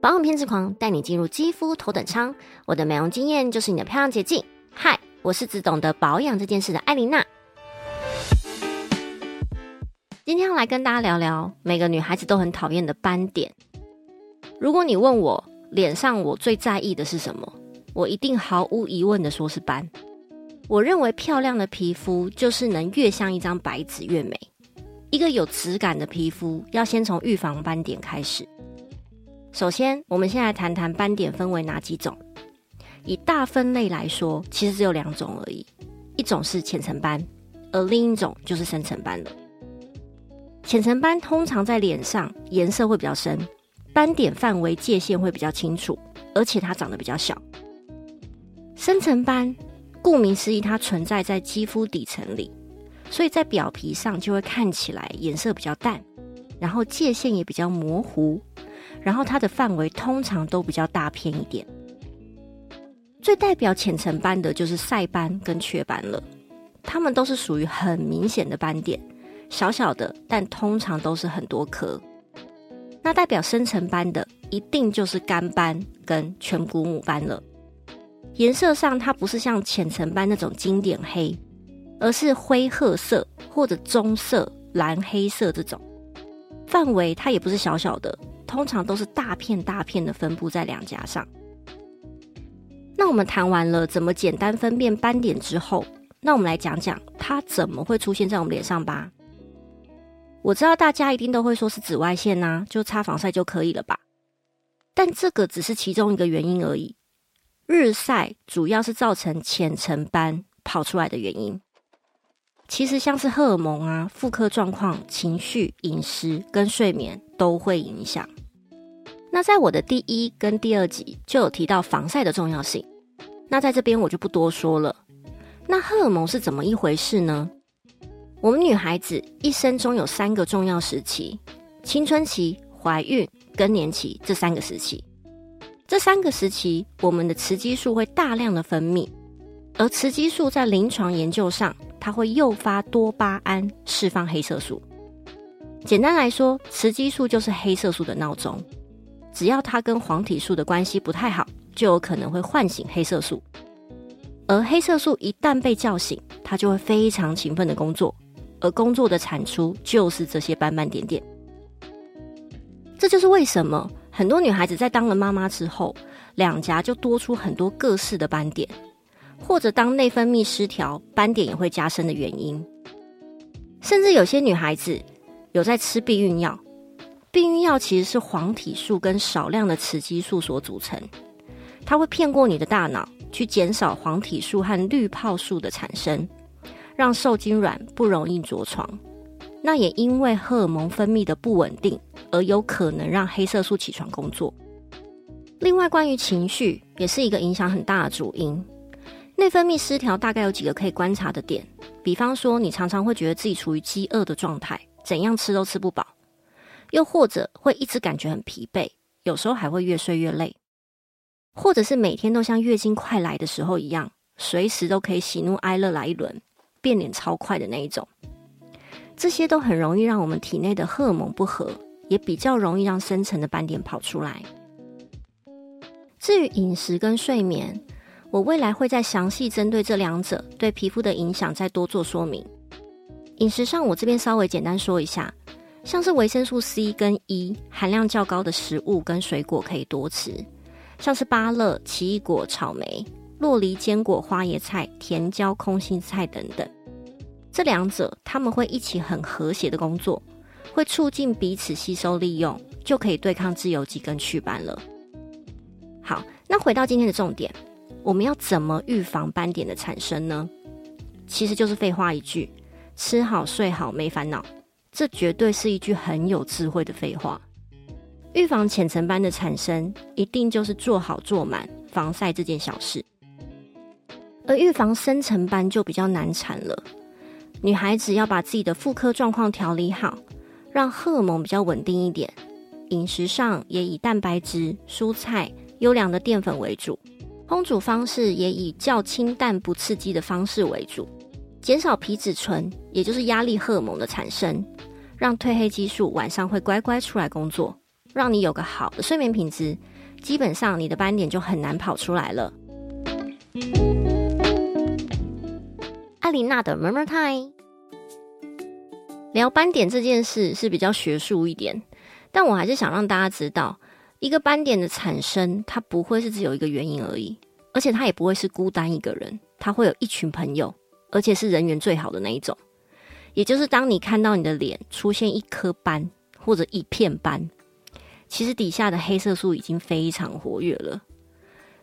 保养偏执狂带你进入肌肤头等舱，我的美容经验就是你的漂亮捷径。嗨，我是只懂得保养这件事的艾琳娜。今天要来跟大家聊聊每个女孩子都很讨厌的斑点。如果你问我脸上我最在意的是什么，我一定毫无疑问的说是斑。我认为漂亮的皮肤就是能越像一张白纸越美。一个有质感的皮肤，要先从预防斑点开始。首先，我们先来谈谈斑点分为哪几种。以大分类来说，其实只有两种而已，一种是浅层斑，而另一种就是深层斑了。浅层斑通常在脸上颜色会比较深，斑点范围界限会比较清楚，而且它长得比较小。深层斑，顾名思义，它存在在肌肤底层里。所以在表皮上就会看起来颜色比较淡，然后界限也比较模糊，然后它的范围通常都比较大片一点。最代表浅层斑的就是晒斑跟雀斑了，它们都是属于很明显的斑点，小小的，但通常都是很多颗。那代表深层斑的一定就是干斑跟颧骨母斑了，颜色上它不是像浅层斑那种经典黑。而是灰褐色或者棕色、蓝黑色这种范围，它也不是小小的，通常都是大片大片的分布在两颊上。那我们谈完了怎么简单分辨斑点之后，那我们来讲讲它怎么会出现在我们脸上吧。我知道大家一定都会说是紫外线呐，就擦防晒就可以了吧？但这个只是其中一个原因而已。日晒主要是造成浅层斑跑出来的原因。其实像是荷尔蒙啊、妇科状况、情绪、饮食跟睡眠都会影响。那在我的第一跟第二集就有提到防晒的重要性，那在这边我就不多说了。那荷尔蒙是怎么一回事呢？我们女孩子一生中有三个重要时期：青春期、怀孕、更年期这三个时期。这三个时期，我们的雌激素会大量的分泌，而雌激素在临床研究上。它会诱发多巴胺释放黑色素。简单来说，雌激素就是黑色素的闹钟。只要它跟黄体素的关系不太好，就有可能会唤醒黑色素。而黑色素一旦被叫醒，它就会非常勤奋的工作，而工作的产出就是这些斑斑点点。这就是为什么很多女孩子在当了妈妈之后，两颊就多出很多各式的斑点。或者当内分泌失调，斑点也会加深的原因。甚至有些女孩子有在吃避孕药，避孕药其实是黄体素跟少量的雌激素所组成，它会骗过你的大脑，去减少黄体素和滤泡素的产生，让受精卵不容易着床。那也因为荷尔蒙分泌的不稳定，而有可能让黑色素起床工作。另外，关于情绪，也是一个影响很大的主因。内分泌失调大概有几个可以观察的点，比方说你常常会觉得自己处于饥饿的状态，怎样吃都吃不饱；又或者会一直感觉很疲惫，有时候还会越睡越累；或者是每天都像月经快来的时候一样，随时都可以喜怒哀乐来一轮，变脸超快的那一种。这些都很容易让我们体内的荷尔蒙不和，也比较容易让深层的斑点跑出来。至于饮食跟睡眠，我未来会再详细针对这两者对皮肤的影响再多做说明。饮食上，我这边稍微简单说一下，像是维生素 C 跟 E 含量较高的食物跟水果可以多吃，像是芭乐、奇异果、草莓、洛梨、坚果、花椰菜、甜椒、空心菜等等。这两者他们会一起很和谐的工作，会促进彼此吸收利用，就可以对抗自由基跟祛斑了。好，那回到今天的重点。我们要怎么预防斑点的产生呢？其实就是废话一句：吃好睡好没烦恼。这绝对是一句很有智慧的废话。预防浅层斑的产生，一定就是做好做满防晒这件小事。而预防深层斑就比较难产了。女孩子要把自己的妇科状况调理好，让荷尔蒙比较稳定一点。饮食上也以蛋白质、蔬菜、优良的淀粉为主。烹煮方式也以较清淡不刺激的方式为主，减少皮质醇，也就是压力荷尔蒙的产生，让褪黑激素晚上会乖乖出来工作，让你有个好的睡眠品质，基本上你的斑点就很难跑出来了。艾琳娜的 Murmur Time，聊斑点这件事是比较学术一点，但我还是想让大家知道，一个斑点的产生，它不会是只有一个原因而已，而且它也不会是孤单一个人，它会有一群朋友，而且是人缘最好的那一种。也就是当你看到你的脸出现一颗斑或者一片斑，其实底下的黑色素已经非常活跃了。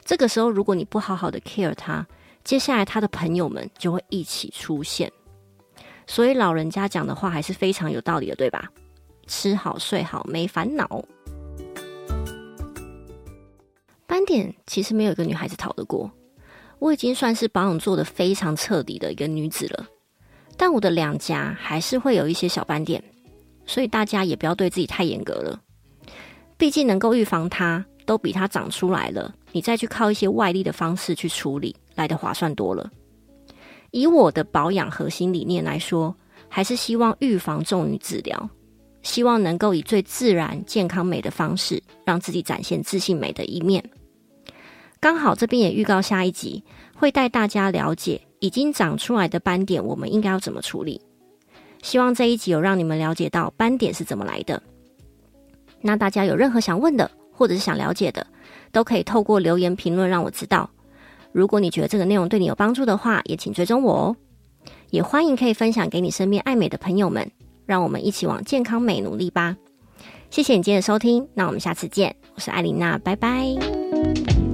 这个时候，如果你不好好的 care 它，接下来他的朋友们就会一起出现。所以老人家讲的话还是非常有道理的，对吧？吃好睡好没烦恼。斑点其实没有一个女孩子逃得过。我已经算是保养做的非常彻底的一个女子了，但我的两颊还是会有一些小斑点，所以大家也不要对自己太严格了。毕竟能够预防它。都比它长出来了，你再去靠一些外力的方式去处理，来的划算多了。以我的保养核心理念来说，还是希望预防重于治疗，希望能够以最自然、健康美的方式，让自己展现自信美的一面。刚好这边也预告下一集，会带大家了解已经长出来的斑点，我们应该要怎么处理。希望这一集有让你们了解到斑点是怎么来的。那大家有任何想问的？或者是想了解的，都可以透过留言评论让我知道。如果你觉得这个内容对你有帮助的话，也请追踪我哦。也欢迎可以分享给你身边爱美的朋友们，让我们一起往健康美努力吧。谢谢你今天的收听，那我们下次见。我是艾琳娜，拜拜。